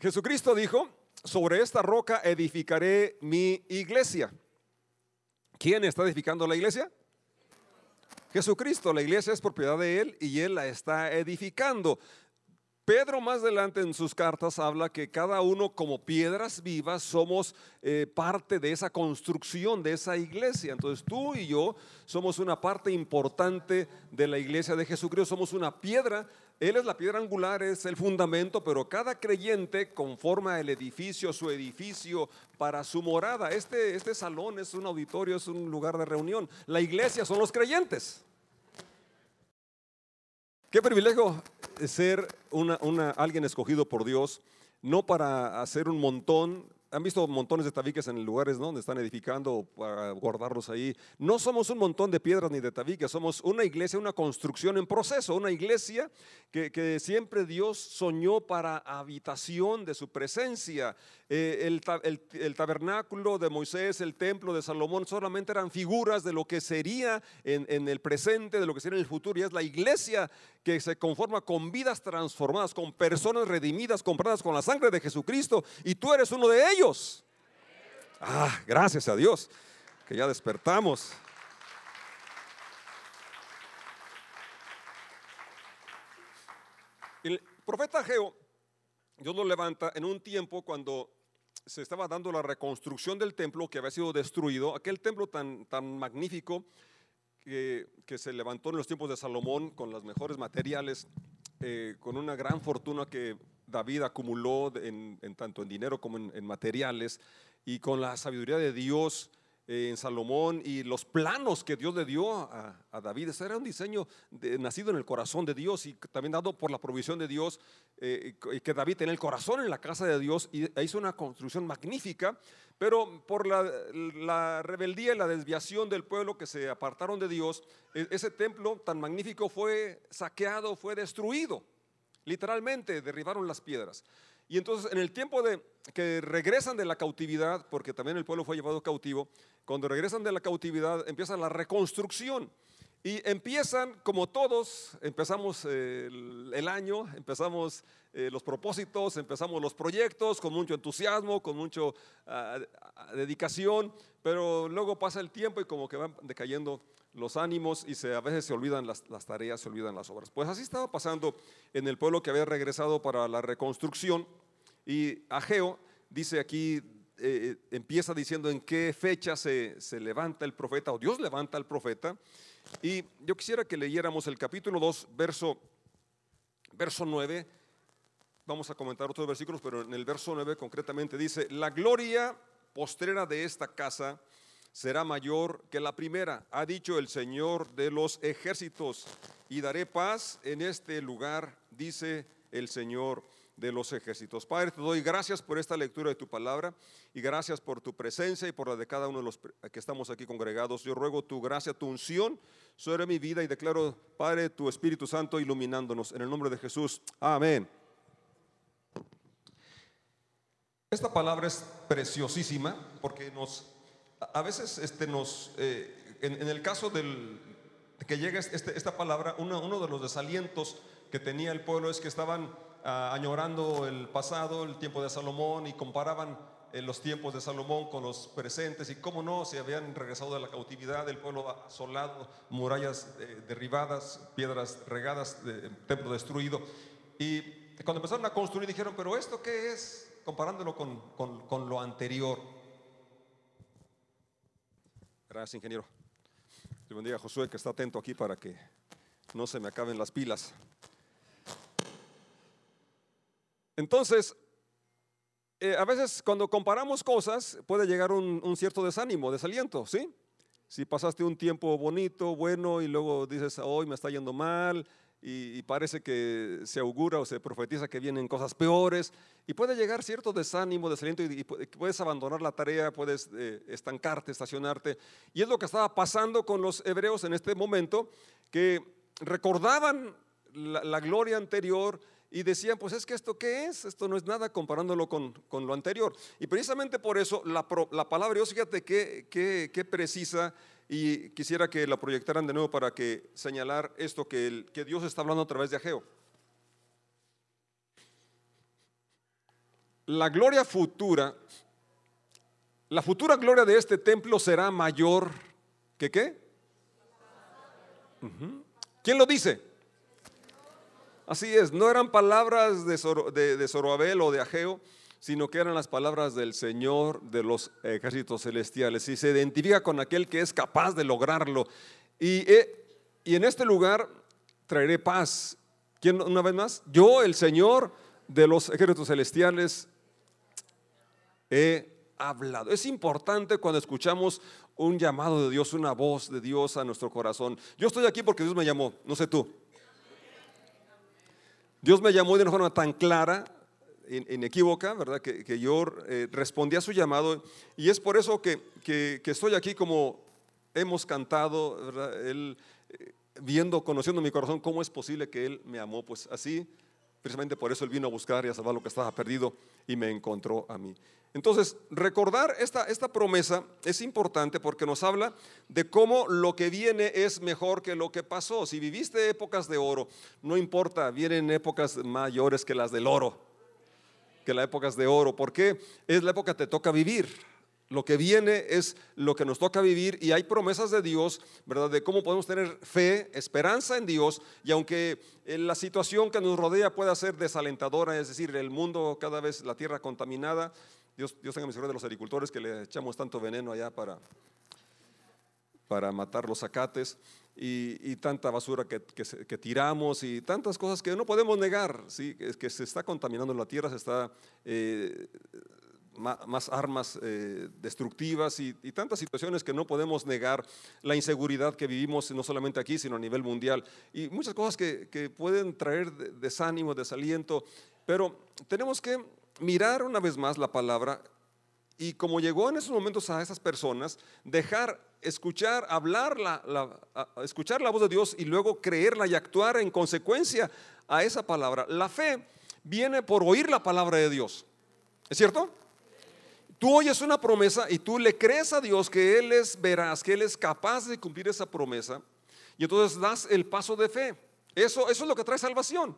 Jesucristo dijo, sobre esta roca edificaré mi iglesia. ¿Quién está edificando la iglesia? Jesucristo, la iglesia es propiedad de Él y Él la está edificando. Pedro más adelante en sus cartas habla que cada uno como piedras vivas somos eh, parte de esa construcción, de esa iglesia. Entonces tú y yo somos una parte importante de la iglesia de Jesucristo, somos una piedra. Él es la piedra angular, es el fundamento, pero cada creyente conforma el edificio, su edificio para su morada. Este, este salón es un auditorio, es un lugar de reunión. La iglesia son los creyentes. Qué privilegio ser una, alguien escogido por Dios, no para hacer un montón. Han visto montones de tabiques en lugares donde están edificando para guardarlos ahí. No somos un montón de piedras ni de tabiques, somos una iglesia, una construcción en proceso, una iglesia que, siempre Dios soñó para habitación de su presencia. Eh, el, tabernáculo de Moisés, el templo de Salomón, solamente eran figuras de lo que sería en, el presente, de lo que sería en el futuro. Y es la iglesia que se conforma con vidas transformadas, con personas redimidas, compradas con la sangre de Jesucristo. Y tú eres uno de ellos. Ah, gracias a Dios, que ya despertamos. El profeta Geo, Dios lo levanta en un tiempo cuando se estaba dando la reconstrucción del templo que había sido destruido, aquel templo tan, tan magnífico que, se levantó en los tiempos de Salomón con los mejores materiales, eh, con una gran fortuna que David acumuló en, tanto en dinero como en, materiales, y con la sabiduría de Dios en Salomón y los planos que Dios le dio a, David. Ese era un diseño nacido en el corazón de Dios y también dado por la provisión de Dios, eh, que David tenía el corazón en la casa de Dios y hizo una construcción magnífica, pero por la, rebeldía y la desviación del pueblo que se apartaron de Dios, e, ese templo tan magnífico fue saqueado, fue destruido. Literalmente derribaron las piedras. Y entonces en el tiempo de que regresan de la cautividad, porque también el pueblo fue llevado cautivo, cuando regresan de la cautividad empieza la reconstrucción. Y empiezan, como todos, empezamos eh, el, año, empezamos eh, los propósitos, empezamos los proyectos con mucho entusiasmo, con mucha ah, dedicación, pero luego pasa el tiempo y como que van decayendo los ánimos y se, a veces se olvidan las, tareas, se olvidan las obras. Pues así estaba pasando en el pueblo que había regresado para la reconstrucción y Ageo dice aquí eh, empieza diciendo en qué fecha se, levanta el profeta, o Dios levanta al profeta. Y yo quisiera que leyéramos el capítulo 2, verso, verso 9. Vamos a comentar otros versículos, pero en el verso 9 concretamente dice, la gloria postrera de esta casa será mayor que la primera, ha dicho el Señor de los ejércitos, y daré paz en este lugar, dice el Señor de los ejércitos. Padre, te doy gracias por esta lectura de tu palabra y gracias por tu presencia y por la de cada uno de los que estamos aquí congregados. Yo ruego tu gracia, tu unción sobre mi vida y declaro, Padre, tu Espíritu Santo iluminándonos. En el nombre de Jesús. Amén. Esta palabra es preciosísima porque nos, a veces este nos, eh, en, el caso del, que llega este, esta palabra, uno, de los desalientos que tenía el pueblo es que estaban añorando el pasado, el tiempo de Salomón, y comparaban eh, los tiempos de Salomón con los presentes, y cómo no, se habían regresado de la cautividad, el pueblo asolado, murallas eh, derribadas, piedras regadas, templo destruido. Y cuando empezaron a construir dijeron, pero ¿esto qué es? Comparándolo con lo anterior. Gracias, ingeniero. Le bendiga a Josué que está atento aquí para que no se me acaben las pilas. Entonces, eh, a veces cuando comparamos cosas puede llegar un, cierto desánimo, desaliento, ¿sí? Si pasaste un tiempo bonito, bueno, y luego dices, hoy me está yendo mal, y, parece que se augura o se profetiza que vienen cosas peores, y puede llegar cierto desánimo, desaliento, y, puedes abandonar la tarea, puedes eh, estancarte, estacionarte. Y es lo que estaba pasando con los hebreos en este momento, que recordaban la gloria anterior, y decían, pues es que esto qué es, esto no es nada comparándolo con, lo anterior. Y precisamente por eso la, palabra Dios, fíjate qué, precisa y quisiera que la proyectaran de nuevo para que señalar esto que, el, que Dios está hablando a través de Ageo. la gloria futura, la futura gloria de este templo será mayor que qué? ¿Quién lo dice? Así es, no eran palabras de, Zoroabel o de Ageo, sino que eran las palabras del Señor de los ejércitos celestiales. Y se identifica con aquel que es capaz de lograrlo. Y, eh, y en este lugar traeré paz. ¿Quién una vez más? Yo, el Señor de los ejércitos celestiales, he hablado. Es importante cuando escuchamos un llamado de Dios, una voz de Dios a nuestro corazón. Yo estoy aquí porque Dios me llamó, no sé tú. Dios me llamó de una forma tan clara, inequívoca, ¿verdad? Que, yo eh, respondí a su llamado y es por eso que, estoy aquí como hemos cantado, ¿verdad? Él, eh, viendo, conociendo mi corazón, cómo es posible que Él me amó, pues así, precisamente por eso Él vino a buscar y a salvar lo que estaba perdido y me encontró a mí. Entonces, recordar esta, esta promesa es importante porque nos habla de cómo lo que viene es mejor que lo que pasó. Si viviste épocas de oro, no importa, vienen épocas mayores que las del oro, que las épocas de oro, porque es la época que te toca vivir. Lo que viene es lo que nos toca vivir y hay promesas de Dios, ¿verdad? De cómo podemos tener fe, esperanza en Dios y aunque eh, la situación que nos rodea pueda ser desalentadora, es decir, el mundo cada vez, la tierra contaminada, Dios, Dios tenga misericordia de los agricultores que le echamos tanto veneno allá para, para matar los zacates y, tanta basura que, que, tiramos y tantas cosas que no podemos negar, ¿sí? que se está contaminando la tierra, se está... Eh, más, armas eh, destructivas y, tantas situaciones que no podemos negar, la inseguridad que vivimos no solamente aquí, sino a nivel mundial, y muchas cosas que, que pueden traer desánimo, desaliento, pero tenemos que mirar una vez más la palabra y como llegó en esos momentos a esas personas, dejar escuchar, hablar, la, escuchar la voz de Dios y luego creerla y actuar en consecuencia a esa palabra. La fe viene por oír la palabra de Dios. ¿Es cierto? Tú oyes una promesa y tú le crees a Dios que Él es veraz, que Él es capaz de cumplir esa promesa. Y entonces das el paso de fe. Eso, eso es lo que trae salvación.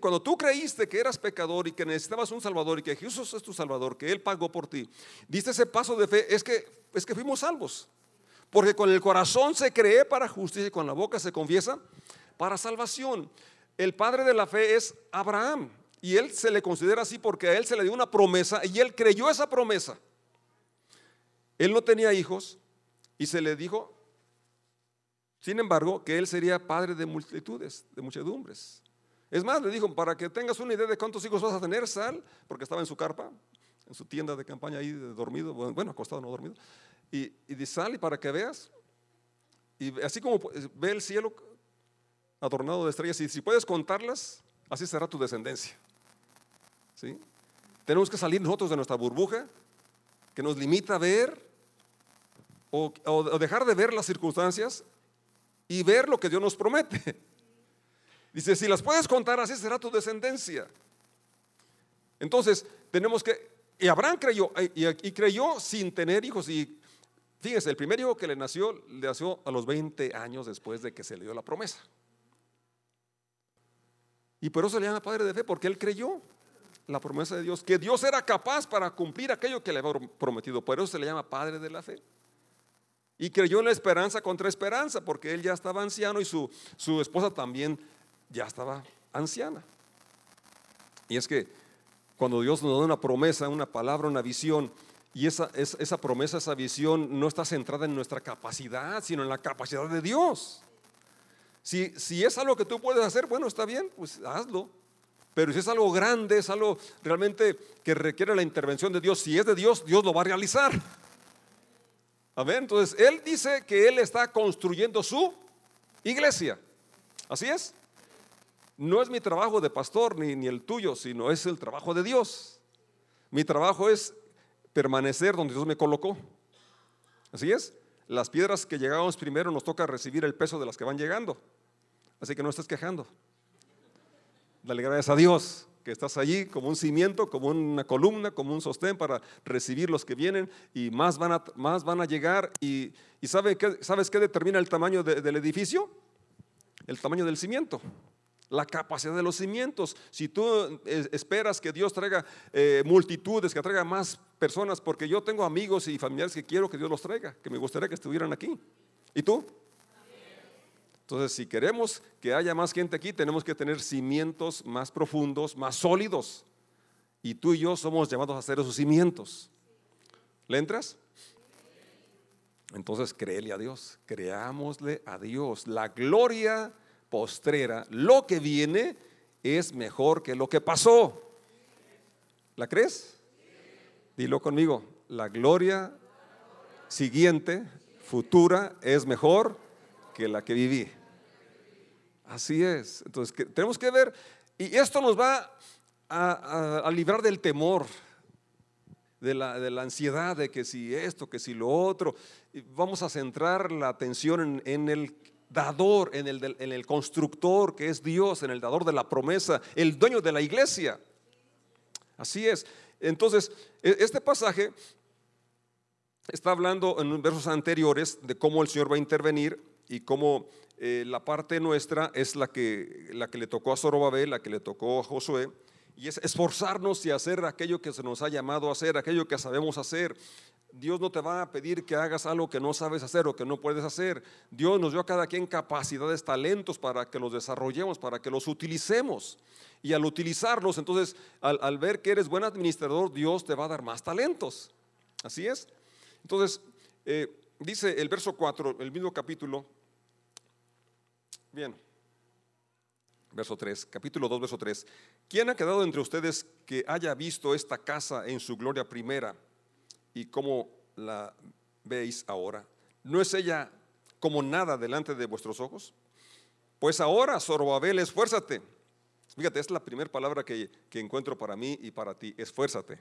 Cuando tú creíste que eras pecador y que necesitabas un salvador y que Jesús es tu salvador, que Él pagó por ti, diste ese paso de fe, es que, es que fuimos salvos. Porque con el corazón se cree para justicia y con la boca se confiesa para salvación. El padre de la fe es Abraham y él se le considera así porque a él se le dio una promesa y él creyó esa promesa. Él no tenía hijos y se le dijo, sin embargo, que él sería padre de multitudes, de muchedumbres. Es más, le dijo, para que tengas una idea de cuántos hijos vas a tener, sal, porque estaba en su carpa, en su tienda de campaña ahí dormido, bueno, acostado, no dormido, y, y sal y para que veas, y así como ve el cielo adornado de estrellas, y si puedes contarlas, así será tu descendencia. ¿Sí? Tenemos que salir nosotros de nuestra burbuja, que nos limita a ver o dejar de ver las circunstancias y ver lo que Dios nos promete. Dice, si las puedes contar, así será tu descendencia. Entonces, tenemos que, y Abraham creyó, y, creyó sin tener hijos. Y fíjese, el primer hijo que le nació, le nació a los 20 años después de que se le dio la promesa. Y por eso se le llama padre de fe, porque él creyó la promesa de Dios, que Dios era capaz para cumplir aquello que le había prometido. Por eso se le llama padre de la fe. Y creyó en la esperanza contra esperanza, porque él ya estaba anciano y su, su esposa también ya estaba anciana. Y es que cuando Dios nos da una promesa, una palabra, una visión, y esa, esa promesa, esa visión no está centrada en nuestra capacidad, sino en la capacidad de Dios. Si, si es algo que tú puedes hacer, bueno, está bien, pues hazlo. Pero si es algo grande, es algo realmente que requiere la intervención de Dios, si es de Dios, Dios lo va a realizar. ver Entonces, Él dice que Él está construyendo su iglesia. ¿Así es? No es mi trabajo de pastor ni, ni el tuyo, sino es el trabajo de Dios. Mi trabajo es permanecer donde Dios me colocó. Así es. Las piedras que llegamos primero nos toca recibir el peso de las que van llegando. Así que no estés quejando. Dale gracias a Dios que estás allí como un cimiento, como una columna, como un sostén para recibir los que vienen y más van a, más van a llegar. ¿Y, y sabe qué, sabes qué determina el tamaño del edificio? El tamaño del cimiento. La capacidad de los cimientos. Si tú eh, esperas que Dios traiga eh, multitudes, que traiga más personas, porque yo tengo amigos y familiares que quiero que Dios los traiga, que me gustaría que estuvieran aquí. ¿Y tú? Entonces, si queremos que haya más gente aquí, tenemos que tener cimientos más profundos, más sólidos. Y tú y yo somos llamados a hacer esos cimientos. ¿Le entras? Entonces, créele a Dios, creámosle a Dios. La gloria postrera, lo que viene es mejor que lo que pasó. ¿La crees? Dilo conmigo, la gloria siguiente, futura, es mejor que la que viví. Así es. Entonces, tenemos que ver, y esto nos va a, librar del temor, de la, de la, ansiedad de que si esto, que si lo otro. Vamos a centrar la atención en el dador, en el, en el constructor que es Dios, en el dador de la promesa, el dueño de la iglesia. Así es. Entonces, e, este pasaje está hablando en versos anteriores de cómo el Señor va a intervenir y cómo eh, la parte nuestra es la que, la que le tocó a Zorobabel, la que le tocó a Josué, y es esforzarnos y hacer aquello que se nos ha llamado a hacer, aquello que sabemos hacer. Dios no te va a pedir que hagas algo que no sabes hacer o que no puedes hacer. Dios nos dio a cada quien capacidades, talentos para que los desarrollemos, para que los utilicemos. Y al utilizarlos, entonces, al, ver que eres buen administrador, Dios te va a dar más talentos. Así es. Entonces, eh, dice el verso 4, el mismo capítulo. Bien. Verso 3, capítulo 2, verso 3. ¿Quién ha quedado entre ustedes que haya visto esta casa en su gloria primera? Y cómo la veis ahora. ¿No es ella como nada delante de vuestros ojos? Pues ahora, Zorobabel, esfuérzate. Fíjate, es la primera palabra que, encuentro para mí y para ti, esfuérzate.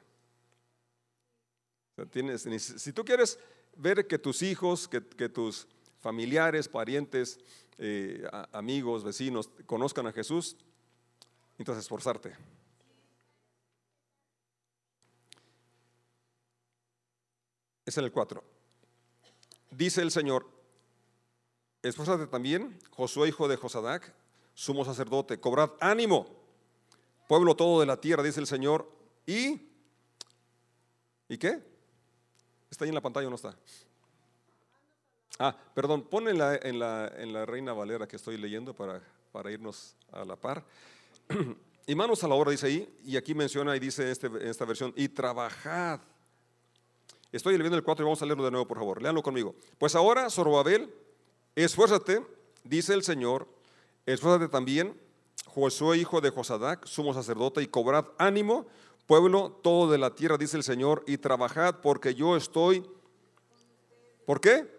tienes, si tú quieres ver que tus hijos, que, tus familiares, parientes, eh, amigos, vecinos conozcan a Jesús, entonces esforzarte. Es en el 4. Dice el Señor, esfuérzate también, Josué hijo de Josadac, sumo sacerdote, cobrad ánimo, pueblo todo de la tierra, dice el Señor, y, ¿y qué? ¿Está ahí en la pantalla o no está? Ah, perdón, pon en la, en la, Reina Valera que estoy leyendo para, para irnos a la par. y manos a la obra, dice ahí, y aquí menciona y dice este, en esta versión, y trabajad Estoy leyendo el 4 y vamos a leerlo de nuevo, por favor. Leanlo conmigo. Pues ahora, Zorobabel, esfuérzate, dice el Señor, esfuérzate también, Josué, hijo de Josadac, sumo sacerdote, y cobrad ánimo, pueblo todo de la tierra, dice el Señor, y trabajad porque yo estoy. ¿Por qué?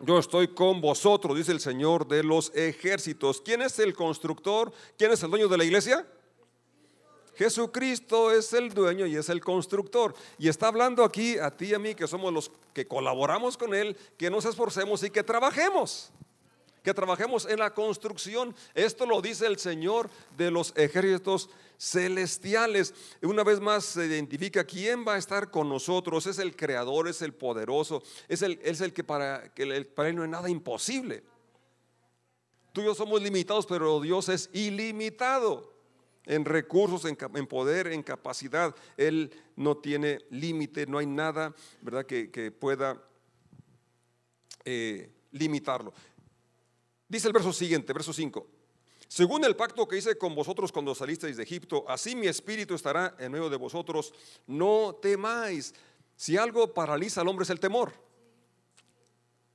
Yo estoy con vosotros, dice el Señor de los ejércitos. ¿Quién es el constructor? ¿Quién es el dueño de la iglesia? Jesucristo es el dueño y es el constructor. Y está hablando aquí a ti y a mí, que somos los que colaboramos con Él, que nos esforcemos y que trabajemos. Que trabajemos en la construcción. Esto lo dice el Señor de los ejércitos celestiales. Una vez más se identifica quién va a estar con nosotros. Es el creador, es el poderoso, es el, es el que para, que para Él no es nada imposible. Tú y yo somos limitados, pero Dios es ilimitado en recursos, en, poder, en capacidad. Él no tiene límite, no hay nada, ¿verdad?, que, pueda eh, limitarlo. Dice el verso siguiente, verso 5. Según el pacto que hice con vosotros cuando salisteis de Egipto, así mi espíritu estará en medio de vosotros. No temáis. Si algo paraliza al hombre es el temor.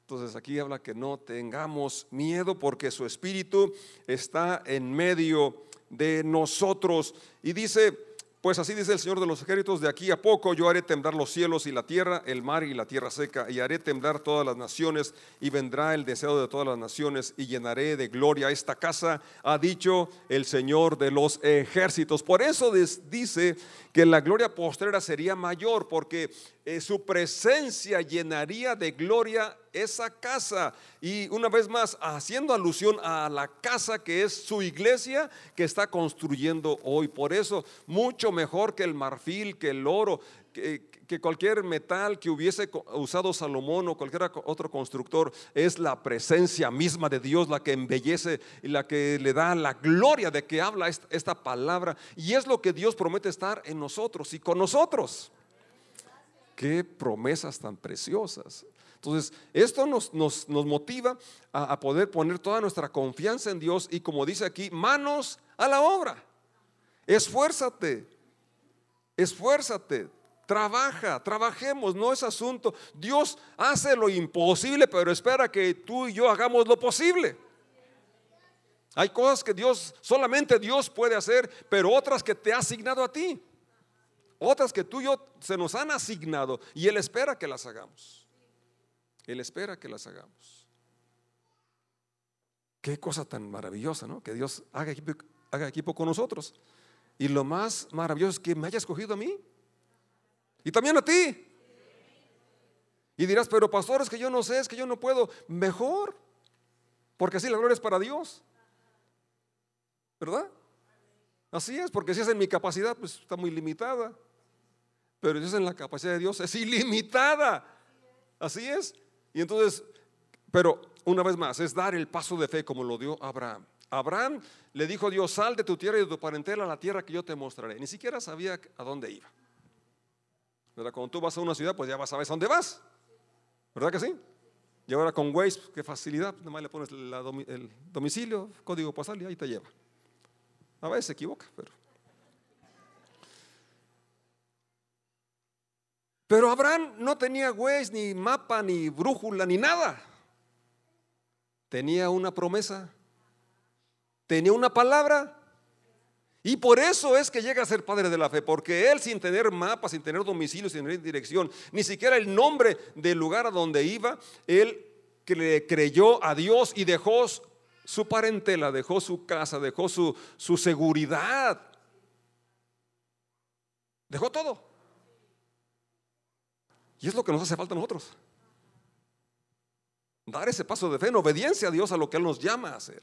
Entonces aquí habla que no tengamos miedo porque su espíritu está en medio de nosotros. Y dice, pues así dice el Señor de los ejércitos, de aquí a poco yo haré temblar los cielos y la tierra, el mar y la tierra seca, y haré temblar todas las naciones, y vendrá el deseo de todas las naciones, y llenaré de gloria esta casa, ha dicho el Señor de los ejércitos. Por eso dice que la gloria postrera sería mayor, porque eh, su presencia llenaría de gloria esa casa. Y una vez más, haciendo alusión a la casa que es su iglesia que está construyendo hoy. Por eso, mucho mejor que el marfil, que el oro, que cualquier metal que hubiese usado Salomón o cualquier otro constructor, es la presencia misma de Dios la que embellece y la que le da la gloria de que habla esta palabra. Y es lo que Dios promete estar en nosotros y con nosotros. Qué promesas tan preciosas. Entonces, esto nos, nos, motiva a, a, poder poner toda nuestra confianza en Dios y como dice aquí, manos a la obra. Esfuérzate, esfuérzate, trabaja, trabajemos, no es asunto. Dios hace lo imposible, pero espera que tú y yo hagamos lo posible. Hay cosas que Dios, solamente Dios puede hacer, pero otras que te ha asignado a ti. Otras que tú y yo se nos han asignado y Él espera que las hagamos. Él espera que las hagamos. Qué cosa tan maravillosa, ¿no? Que Dios haga equipo, haga equipo con nosotros. Y lo más maravilloso es que me haya escogido a mí. Y también a ti. Y dirás, pero pastor, es que yo no sé, es que yo no puedo. Mejor. Porque así la gloria es para Dios. ¿Verdad? Así es, porque si es en mi capacidad, pues está muy limitada. Pero si es en la capacidad de Dios, es ilimitada. Así es. Y entonces, pero una vez más, es dar el paso de fe como lo dio Abraham. Abraham le dijo a Dios, sal de tu tierra y de tu parentela a la tierra que yo te mostraré. Ni siquiera sabía a dónde iba. ¿Verdad? Cuando tú vas a una ciudad, pues ya vas a dónde vas. ¿Verdad que sí? Y ahora con Waze, qué facilidad, nada más le pones el domicilio, código postal y ahí te lleva. A veces se equivoca, pero Pero Abraham no tenía Waze, ni mapa, ni brújula, ni nada. Tenía una promesa, tenía una palabra. Y por eso es que llega a ser padre de la fe, porque él sin tener mapa, sin tener domicilio, sin tener dirección, ni siquiera el nombre del lugar a donde iba, él creyó a Dios y dejó su parentela, dejó su casa, dejó su, su seguridad, dejó todo. Y es lo que nos hace falta a nosotros. Dar ese paso de fe en obediencia a Dios a lo que Él nos llama a hacer.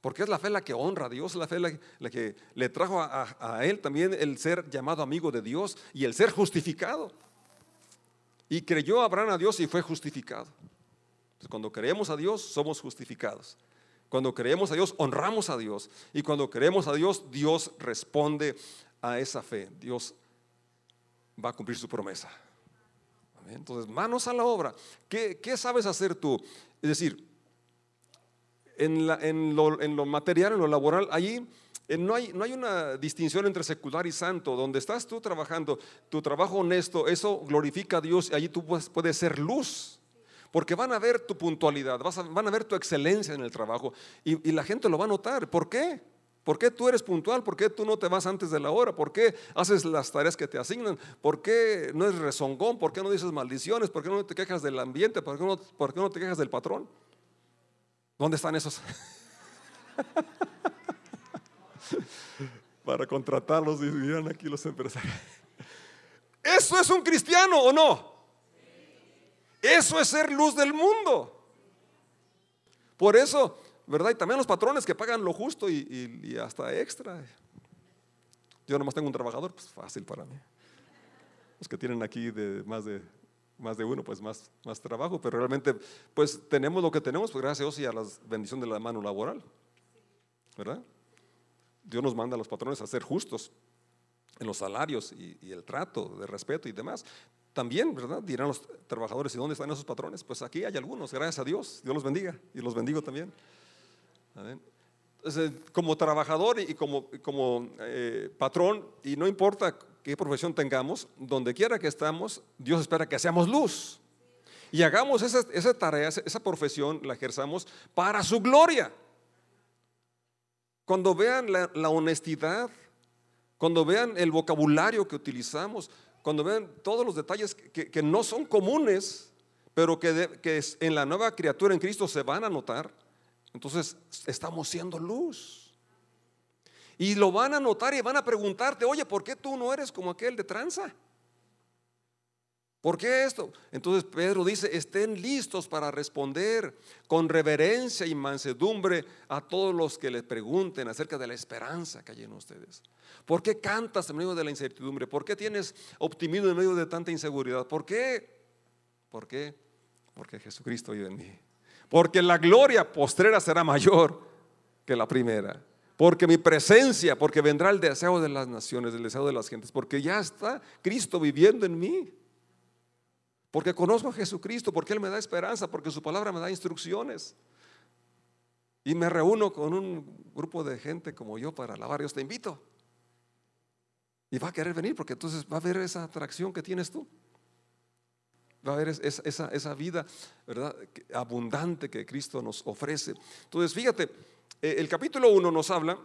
Porque es la fe la que honra a Dios, la fe la, que le trajo a, Él también el ser llamado amigo de Dios y el ser justificado. Y creyó Abraham a Dios y fue justificado. cuando creemos a Dios, somos justificados. Cuando creemos a Dios, honramos a Dios. Y cuando creemos a Dios, Dios responde a esa fe. Dios va a cumplir su promesa. Entonces, manos a la obra. ¿Qué, sabes hacer tú? Es decir, en, lo, material, en lo laboral, allí eh, no hay, no hay una distinción entre secular y santo. Donde estás tú trabajando, tu trabajo honesto, eso glorifica a Dios y allí tú puedes, ser luz. Porque van a ver tu puntualidad, van a ver tu excelencia en el trabajo y, y la gente lo va a notar. ¿Por qué? ¿Por qué tú eres puntual? ¿Por qué tú no te vas antes de la hora? ¿Por qué haces las tareas que te asignan? ¿Por qué no eres rezongón? ¿Por qué no dices maldiciones? ¿Por qué no te quejas del ambiente? ¿Por qué no, por qué no te quejas del patrón? ¿Dónde están esos? Para contratarlos y aquí los empresarios. ¿Eso es un cristiano o no? Eso es ser luz del mundo. Por eso ¿verdad? Y también los patrones que pagan lo justo y, hasta extra. Yo nomás tengo un trabajador, pues fácil para mí. Los que tienen aquí de más de más de uno, pues más, más trabajo, pero realmente pues tenemos lo que tenemos, pues gracias a Dios y a la bendición de la mano laboral, ¿verdad? Dios nos manda a los patrones a ser justos en los salarios y, y, el trato de respeto y demás. También, ¿verdad? Dirán los trabajadores, ¿y dónde están esos patrones? Pues aquí hay algunos, gracias a Dios. Dios los bendiga y los bendigo también como trabajador y como, como eh, patrón, y no importa qué profesión tengamos, donde quiera que estamos, Dios espera que seamos luz. Y hagamos esa, tarea, esa profesión, la ejerzamos para su gloria. Cuando vean la, honestidad, cuando vean el vocabulario que utilizamos, cuando vean todos los detalles que, que no son comunes, pero que, que en la nueva criatura en Cristo se van a notar, entonces estamos siendo luz. Y lo van a notar y van a preguntarte, oye, ¿por qué tú no eres como aquel de tranza? ¿Por qué esto? Entonces Pedro dice, estén listos para responder con reverencia y mansedumbre a todos los que les pregunten acerca de la esperanza que hay en ustedes. ¿Por qué cantas en medio de la incertidumbre? ¿Por qué tienes optimismo en medio de tanta inseguridad? ¿Por qué? ¿Por qué? Porque Jesucristo vive en mí. Porque la gloria postrera será mayor que la primera. Porque mi presencia, porque vendrá el deseo de las naciones, el deseo de las gentes, porque ya está Cristo viviendo en mí. Porque conozco a Jesucristo, porque Él me da esperanza, porque su palabra me da instrucciones. Y me reúno con un grupo de gente como yo para alabar. Dios te invito. Y va a querer venir porque entonces va a ver esa atracción que tienes tú. Va a ver esa, esa vida ¿verdad? abundante que Cristo nos ofrece. Entonces, fíjate, el capítulo 1 nos habla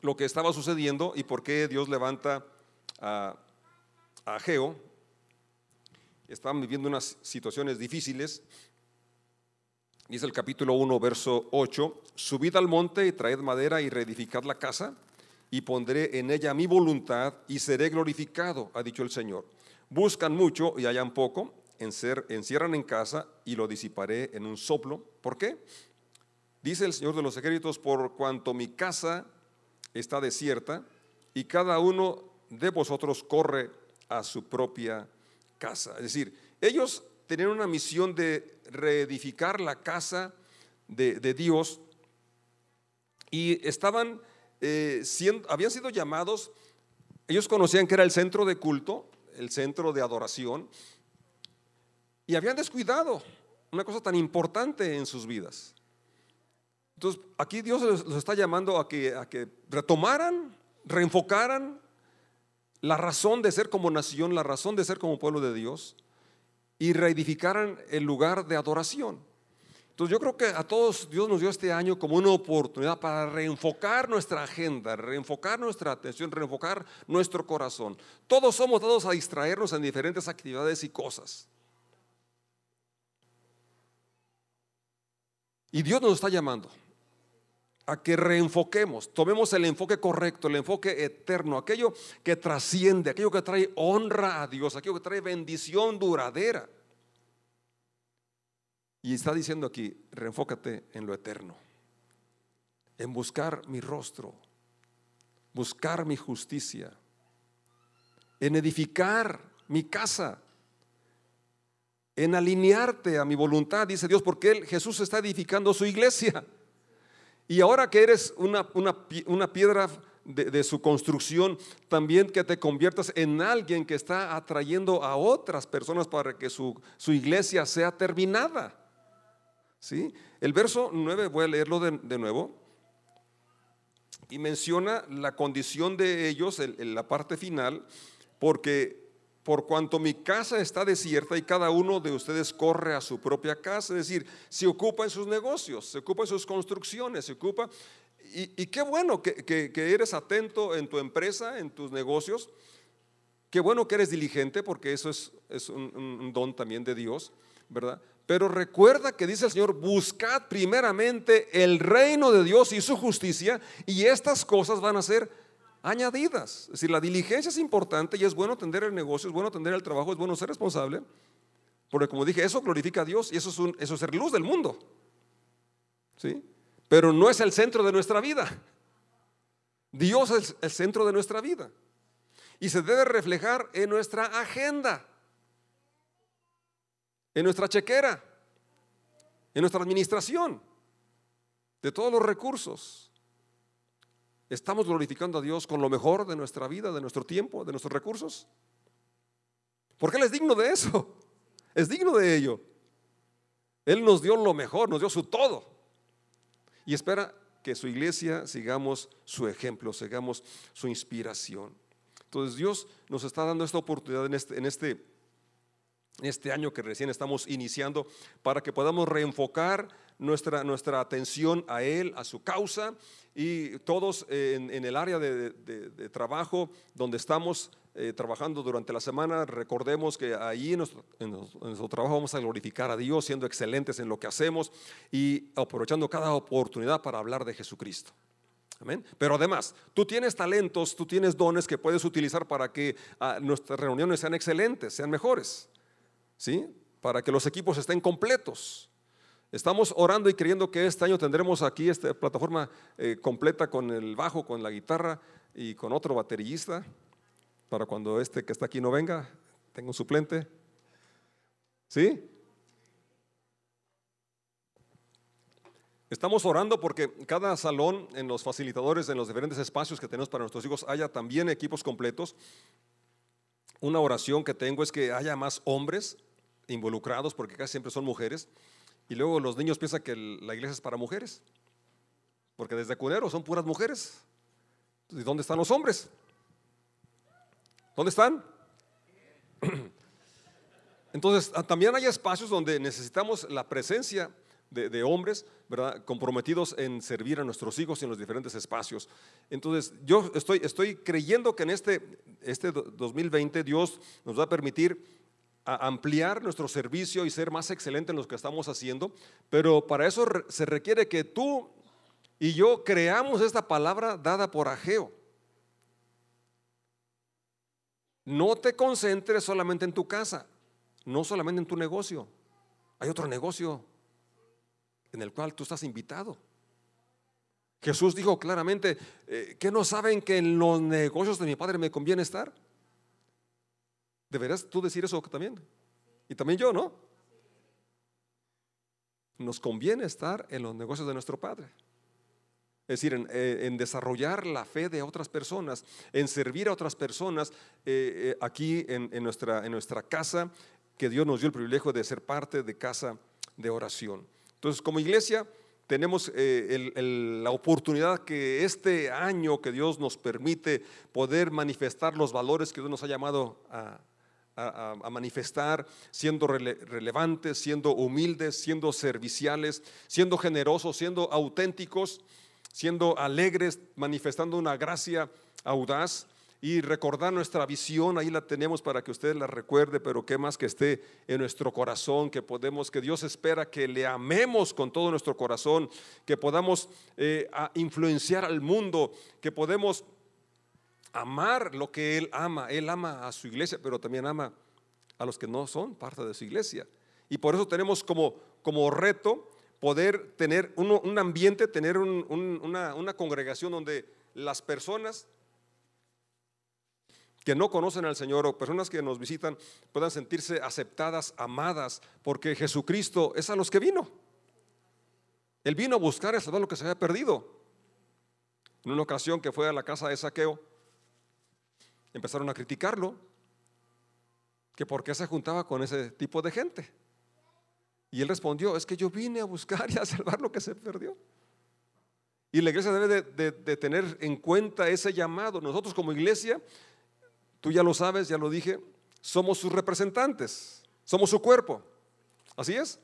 lo que estaba sucediendo y por qué Dios levanta a, a Geo, estaban viviendo unas situaciones difíciles. Dice el capítulo 1, verso 8, subid al monte y traed madera y reedificad la casa, y pondré en ella mi voluntad y seré glorificado, ha dicho el Señor. Buscan mucho y hallan poco, encierran en casa y lo disiparé en un soplo. ¿Por qué? Dice el Señor de los ejércitos, por cuanto mi casa está desierta y cada uno de vosotros corre a su propia casa. Es decir, ellos tenían una misión de reedificar la casa de, Dios y estaban eh, siendo, habían sido llamados, ellos conocían que era el centro de culto, el centro de adoración, y habían descuidado una cosa tan importante en sus vidas. Entonces, aquí Dios los está llamando a que, a que retomaran, reenfocaran la razón de ser como nación, la razón de ser como pueblo de Dios y reedificaran el lugar de adoración. Entonces yo creo que a todos Dios nos dio este año como una oportunidad para reenfocar nuestra agenda, reenfocar nuestra atención, reenfocar nuestro corazón. Todos somos dados a distraernos en diferentes actividades y cosas. Y Dios nos está llamando a que reenfoquemos, tomemos el enfoque correcto, el enfoque eterno, aquello que trasciende, aquello que trae honra a Dios, aquello que trae bendición duradera. Y está diciendo aquí, reenfócate en lo eterno, en buscar mi rostro, buscar mi justicia, en edificar mi casa, en alinearte a mi voluntad, dice Dios, porque Jesús está edificando su iglesia. Y ahora que eres una, una, piedra de, su construcción, también que te conviertas en alguien que está atrayendo a otras personas para que su, su iglesia sea terminada. ¿Sí? El verso 9, voy a leerlo de, nuevo, y menciona la condición de ellos en la parte final, porque por cuanto mi casa está desierta y cada uno de ustedes corre a su propia casa, es decir, se ocupa en sus negocios, se ocupa en sus construcciones, se ocupa... Y, qué bueno que, eres atento en tu empresa, en tus negocios, qué bueno que eres diligente, porque eso es, un, un don también de Dios, ¿verdad? Pero recuerda que dice el Señor, buscad primeramente el reino de Dios y su justicia, y estas cosas van a ser añadidas. Es decir, la diligencia es importante y es bueno atender el negocio, es bueno atender el trabajo, es bueno ser responsable. Porque como dije, eso glorifica a Dios y eso es, eso es ser luz del mundo. ¿Sí? Pero no es el centro de nuestra vida. Dios es el centro de nuestra vida. Y se debe reflejar en nuestra agenda, en nuestra chequera, en nuestra administración de todos los recursos. ¿Estamos glorificando a Dios con lo mejor de nuestra vida, de nuestro tiempo, de nuestros recursos? Porque Él es digno de eso, es digno de ello. Él nos dio lo mejor, nos dio su todo. Y espera que su iglesia sigamos su ejemplo, sigamos su inspiración. Entonces Dios nos está dando esta oportunidad en este, este, este año que recién estamos iniciando para que podamos reenfocar nuestra atención a Él, a su causa y todos en, el área de, trabajo donde estamos eh, trabajando durante la semana, recordemos que ahí en nuestro, en nuestro, trabajo vamos a glorificar a Dios, siendo excelentes en lo que hacemos y aprovechando cada oportunidad para hablar de Jesucristo. Amén. Pero además, tú tienes talentos, tú tienes dones que puedes utilizar para que ah, nuestras reuniones sean excelentes, sean mejores. ¿Sí? Para que los equipos estén completos. Estamos orando y creyendo que este año tendremos aquí esta plataforma eh, completa con el bajo, con la guitarra y con otro baterista para cuando este que está aquí no venga, tengo un suplente. ¿Sí? Estamos orando porque cada salón en los facilitadores, en los diferentes espacios que tenemos para nuestros hijos, haya también equipos completos. Una oración que tengo es que haya más hombres involucrados, porque casi siempre son mujeres. Y luego los niños piensan que la iglesia es para mujeres, porque desde cunero son puras mujeres. ¿Y dónde están los hombres? ¿Dónde están? Entonces, ah, también hay espacios donde necesitamos la presencia de, hombres, ¿verdad? Comprometidos en servir a nuestros hijos en los diferentes espacios. Entonces, yo estoy, estoy creyendo que en este, este 2020 Dios nos va a permitir ampliar nuestro servicio y ser más excelente en lo que estamos haciendo, pero para eso se requiere que tú y yo creamos esta palabra dada por Ageo. No te concentres solamente en tu casa, no solamente en tu negocio. Hay otro negocio en el cual tú estás invitado. Jesús dijo claramente, eh, ¿que no saben que en los negocios de mi Padre me conviene estar? ¿Deberías tú decir eso también? Y también yo, ¿no? Nos conviene estar en los negocios de nuestro Padre. Es decir, eh, en, desarrollar la fe de otras personas, en servir a otras personas eh, eh, aquí en, nuestra, en nuestra casa, que Dios nos dio el privilegio de ser parte de casa de oración. Entonces, como iglesia, tenemos la oportunidad que este año que Dios nos permite poder manifestar los valores que Dios nos ha llamado a, manifestar, siendo relevantes, siendo humildes, siendo serviciales, siendo generosos, siendo auténticos siendo alegres, manifestando una gracia audaz. Y recordar nuestra visión, ahí la tenemos para que usted la recuerde, pero que más que esté en nuestro corazón, que podemos, que Dios espera que le amemos con todo nuestro corazón, que podamos eh, influenciar al mundo, que podemos amar lo que Él ama. Él ama a su iglesia, pero también ama a los que no son parte de su iglesia. Y por eso tenemos como, como reto poder tener un, ambiente, tener una, congregación donde las personas que no conocen al Señor o personas que nos visitan puedan sentirse aceptadas, amadas, porque Jesucristo es a los que vino. Él vino a buscar a salvar lo que se había perdido. En una ocasión que fue a la casa de Saqueo, empezaron a criticarlo, que por qué se juntaba con ese tipo de gente. Y él respondió, es que yo vine a buscar y a salvar lo que se perdió. Y la iglesia debe de, tener en cuenta ese llamado. Nosotros como iglesia, tú ya lo sabes, ya lo dije, somos sus representantes, somos su cuerpo. ¿Así es?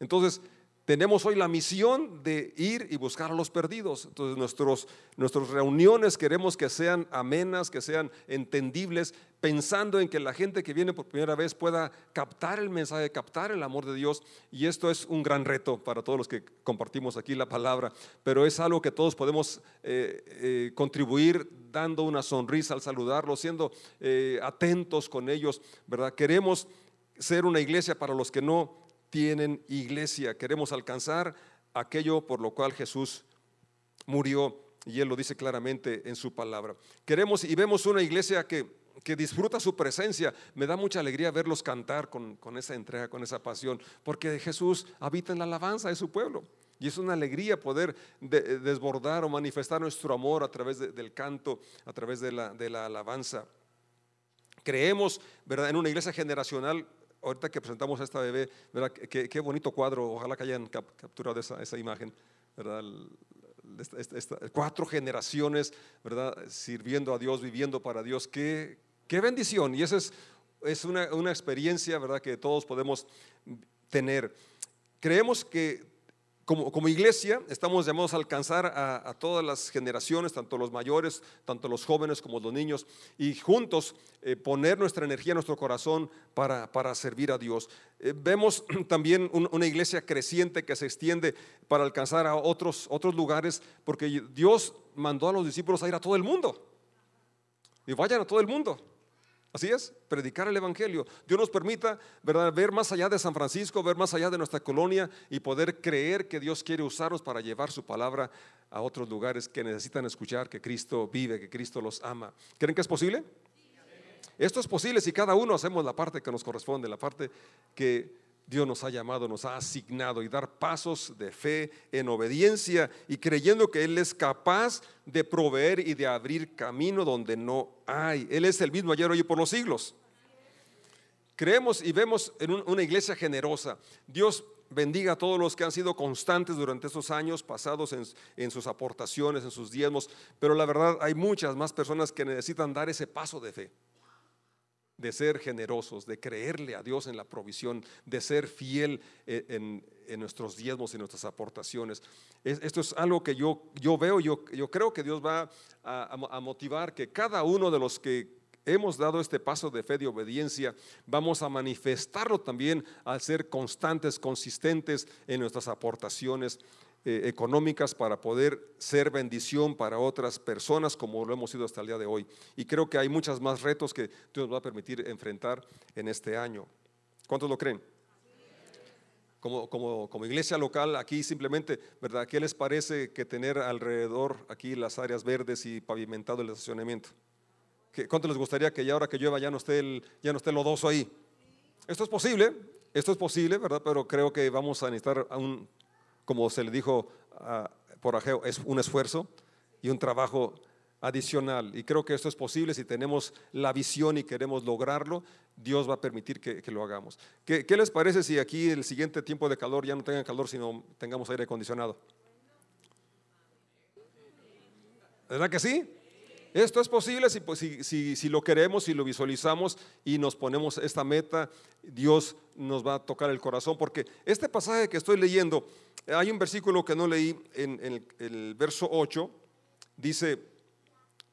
Entonces, tenemos hoy la misión de ir y buscar a los perdidos. Entonces nuestros, nuestras reuniones queremos que sean amenas, que sean entendibles, pensando en que la gente que viene por primera vez pueda captar el mensaje, captar el amor de Dios. Y esto es un gran reto para todos los que compartimos aquí la palabra, pero es algo que todos podemos eh, eh, contribuir dando una sonrisa al saludarlos, siendo eh, atentos con ellos, ¿verdad? Queremos ser una iglesia para los que no tienen iglesia. Queremos alcanzar aquello por lo cual Jesús murió y Él lo dice claramente en su palabra. Queremos y vemos una iglesia que, que disfruta su presencia. Me da mucha alegría verlos cantar con, con esa entrega, con esa pasión, porque Jesús habita en la alabanza de su pueblo. Y es una alegría poder desbordar o manifestar nuestro amor a través del canto, a través de la, de la alabanza. Creemos, ¿verdad? En una iglesia generacional ahorita que presentamos a esta bebé, ¿verdad? Qué, bonito cuadro, ojalá que hayan capturado esa, imagen, ¿verdad? cuatro generaciones, ¿verdad? Sirviendo a Dios, viviendo para Dios, qué, qué bendición. Y esa es, es una, experiencia, ¿verdad? Que todos podemos tener. Creemos que como, como, iglesia estamos llamados a alcanzar a, todas las generaciones, tanto los mayores, tanto los jóvenes como los niños, y juntos eh, poner nuestra energía, nuestro corazón para, para servir a Dios. Eh, vemos también una iglesia creciente que se extiende para alcanzar a otros, otros lugares, porque Dios mandó a los discípulos a ir a todo el mundo. Y vayan a todo el mundo. Así es, predicar el Evangelio. Dios nos permita ver más allá de San Francisco, ver más allá de nuestra colonia y poder creer que Dios quiere usarnos para llevar su palabra a otros lugares que necesitan escuchar que Cristo vive, que Cristo los ama. ¿Creen que es posible? Esto es posible si cada uno hacemos la parte que nos corresponde, la parte que Dios nos ha llamado, nos ha asignado y dar pasos de fe en obediencia y creyendo que Él es capaz de proveer y de abrir camino donde no hay. Él es el mismo ayer, hoy y por los siglos. Creemos y vemos en una iglesia generosa. Dios bendiga a todos los que han sido constantes durante estos años pasados en, en, sus aportaciones, en sus diezmos, pero la verdad hay muchas más personas que necesitan dar ese paso de fe de ser generosos, de creerle a Dios en la provisión, de ser fiel eh, en, nuestros diezmos y nuestras aportaciones. esto es algo que yo, yo veo, yo, yo creo que Dios va a, motivar que cada uno de los que hemos dado este paso de fe y obediencia, vamos a manifestarlo también al ser constantes, consistentes en nuestras aportaciones eh, económicas para poder ser bendición para otras personas como lo hemos sido hasta el día de hoy. Y creo que hay muchos más retos que Dios nos va a permitir enfrentar en este año. ¿Cuántos lo creen? Como, como, como, iglesia local, aquí simplemente, ¿verdad? ¿Qué les parece que tener alrededor aquí las áreas verdes y pavimentado el estacionamiento? ¿Cuánto les gustaría que ya ahora que llueva ya no esté el, ya no esté el lodoso ahí? Esto es posible, esto es posible, ¿verdad? Pero creo que vamos a necesitar un, como se le dijo por Ageo, es un esfuerzo y un trabajo adicional. Y creo que esto es posible si tenemos la visión y queremos lograrlo, Dios va a permitir que, lo hagamos. ¿Qué, ¿Qué, les parece si aquí el siguiente tiempo de calor ya no tengan calor, sino tengamos aire acondicionado? ¿Verdad que sí? Esto es posible pues, si, si, lo queremos, si lo visualizamos y nos ponemos esta meta, Dios nos va a tocar el corazón, porque este pasaje que estoy leyendo, hay un versículo que no leí en, el, el verso 8, dice,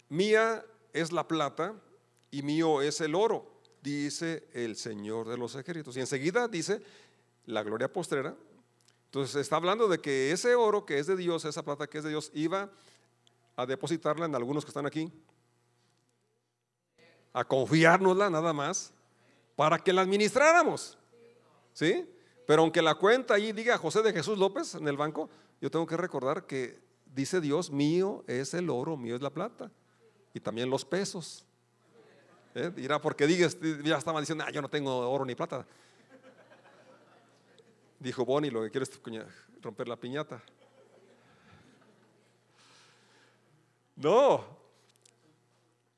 mía es la plata y mío es el oro, dice el Señor de los ejércitos. Y enseguida dice la gloria postrera. Entonces está hablando de que ese oro que es de Dios, esa plata que es de Dios, iba a depositarla en algunos que están aquí, a confiárnosla nada más, para que la administráramos. ¿Sí? Pero aunque la cuenta ahí diga José de Jesús López en el banco, yo tengo que recordar que dice Dios, mío es el oro, mío es la plata, y también los pesos. ¿Eh? Dirá, porque digas, ya estaba diciendo, ah, yo no tengo oro ni plata. Dijo Bonnie, lo que quiere es romper la piñata. No.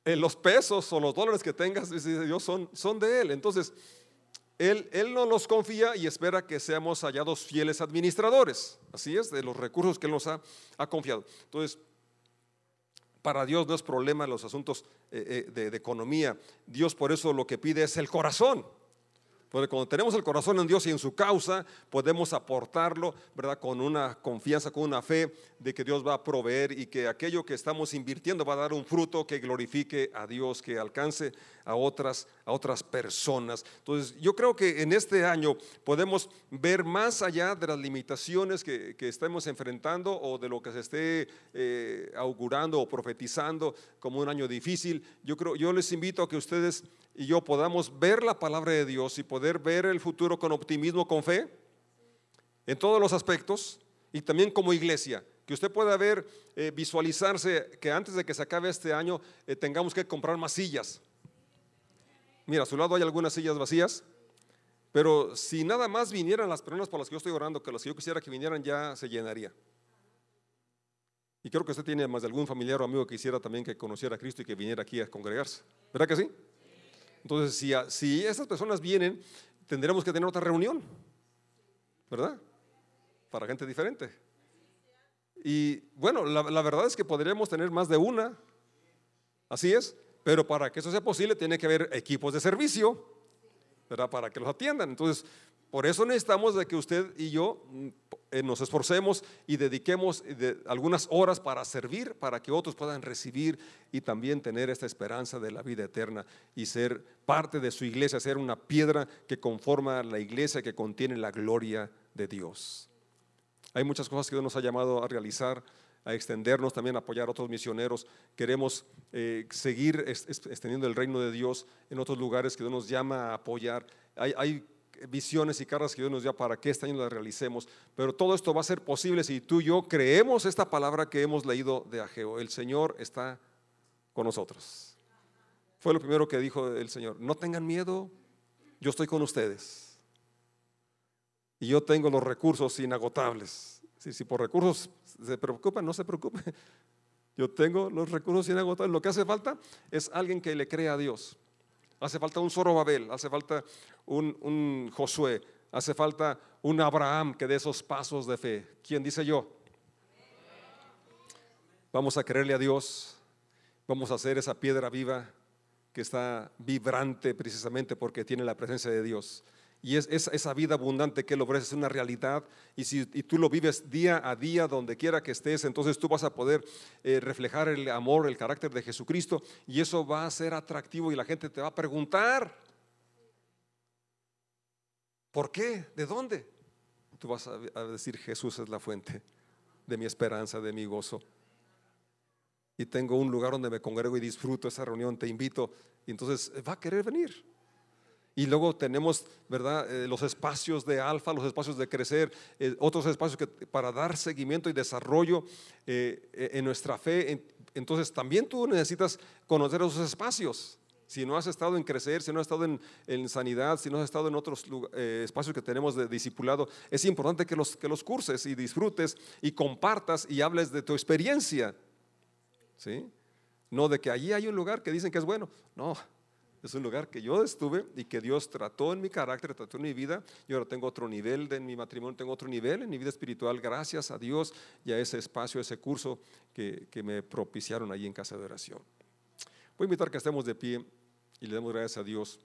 En los pesos o los dólares que tengas, Dios, son, son de Él. Entonces, él, él no nos confía y espera que seamos hallados fieles administradores. Así es, de los recursos que Él nos ha, confiado. Entonces, para Dios no es problema los asuntos eh, eh, de economía. Dios por eso lo que pide es el corazón. Porque cuando tenemos el corazón en Dios y en su causa, podemos aportarlo, ¿verdad? Con una confianza, con una fe de que Dios va a proveer y que aquello que estamos invirtiendo va a dar un fruto que glorifique a Dios, que alcance a otras, a otras personas. Entonces, yo creo que en este año podemos ver más allá de las limitaciones que, que estemos enfrentando o de lo que se esté eh, augurando o profetizando como un año difícil. Yo creo, yo les invito a que ustedes y yo podamos ver la palabra de Dios y poder ver el futuro con optimismo, con fe, en todos los aspectos, y también como iglesia, que usted pueda ver, eh, visualizarse que antes de que se acabe este año eh, tengamos que comprar más sillas. Mira, a su lado hay algunas sillas vacías, pero si nada más vinieran las personas por las que yo estoy orando, que las que yo quisiera que vinieran, ya se llenaría. Y creo que usted tiene más de algún familiar o amigo que quisiera también que conociera a Cristo y que viniera aquí a congregarse. ¿Verdad que sí? Entonces, si, si estas personas vienen, tendremos que tener otra reunión, ¿verdad? Para gente diferente. Y bueno, la, verdad es que podríamos tener más de una, así es, pero para que eso sea posible tiene que haber equipos de servicio, ¿verdad? Para que los atiendan. Entonces, por eso necesitamos de que usted y yo mm, eh, nos esforcemos y dediquemos algunas horas para servir, para que otros puedan recibir y también tener esta esperanza de la vida eterna y ser parte de su iglesia, ser una piedra que conforma la iglesia que contiene la gloria de Dios. Hay muchas cosas que Dios nos ha llamado a realizar a extendernos, también a apoyar a otros misioneros. Queremos eh, seguir extendiendo el reino de Dios en otros lugares que Dios nos llama a apoyar. Hay, hay visiones y cargas que Dios nos da para que este año las realicemos. Pero todo esto va a ser posible si tú y yo creemos esta palabra que hemos leído de Ageo. El Señor está con nosotros. Fue lo primero que dijo el Señor. No tengan miedo, yo estoy con ustedes. Y yo tengo los recursos inagotables. Si, si por recursos se preocupan, no se preocupen. Yo tengo los recursos inagotables. Lo que hace falta es alguien que le crea a Dios. Hace falta un Zorobabel, hace falta un, Josué, hace falta un Abraham que dé esos pasos de fe. ¿Quién dice yo? Vamos a creerle a Dios, vamos a hacer esa piedra viva que está vibrante precisamente porque tiene la presencia de Dios. Y es, esa vida abundante que Él ofrece es una realidad. Y si tú lo vives día a día, donde quiera que estés, entonces tú vas a poder eh, reflejar el amor, el carácter de Jesucristo. Y eso va a ser atractivo y la gente te va a preguntar, ¿por qué? ¿De dónde? Tú vas a, a decir, Jesús es la fuente de mi esperanza, de mi gozo. Y tengo un lugar donde me congrego y disfruto esa reunión, te invito. Y entonces va a querer venir. Y luego tenemos, ¿verdad?, eh, los espacios de alfa, los espacios de crecer, eh, otros espacios que, para dar seguimiento y desarrollo eh, en nuestra fe. Entonces también tú necesitas conocer esos espacios. Si no has estado en crecer, si no has estado en, sanidad, si no has estado en otros espacios que tenemos de discipulado, es importante que los, que los curses y disfrutes y compartas y hables de tu experiencia. ¿Sí? No de que allí hay un lugar que dicen que es bueno. No, es un lugar que yo estuve y que Dios trató en mi carácter, trató en mi vida. Yo ahora tengo otro nivel de, en mi matrimonio, tengo otro nivel en mi vida espiritual, gracias a Dios y a ese espacio, ese curso que, que me propiciaron allí en casa de oración. Voy a invitar que estemos de pie y le demos gracias a Dios,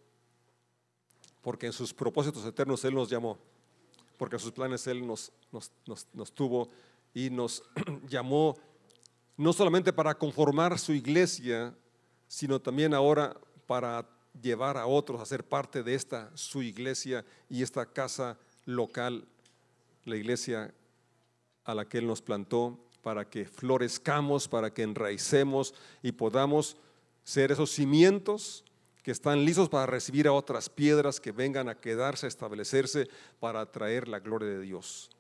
porque en sus propósitos eternos Él nos llamó, porque en sus planes Él nos, nos, nos tuvo y nos llamó no solamente para conformar su iglesia, sino también ahora para llevar a otros a ser parte de esta su iglesia y esta casa local, la iglesia a la que Él nos plantó, para que florezcamos, para que enraicemos y podamos ser esos cimientos que están listos para recibir a otras piedras que vengan a quedarse, a establecerse, para traer la gloria de Dios.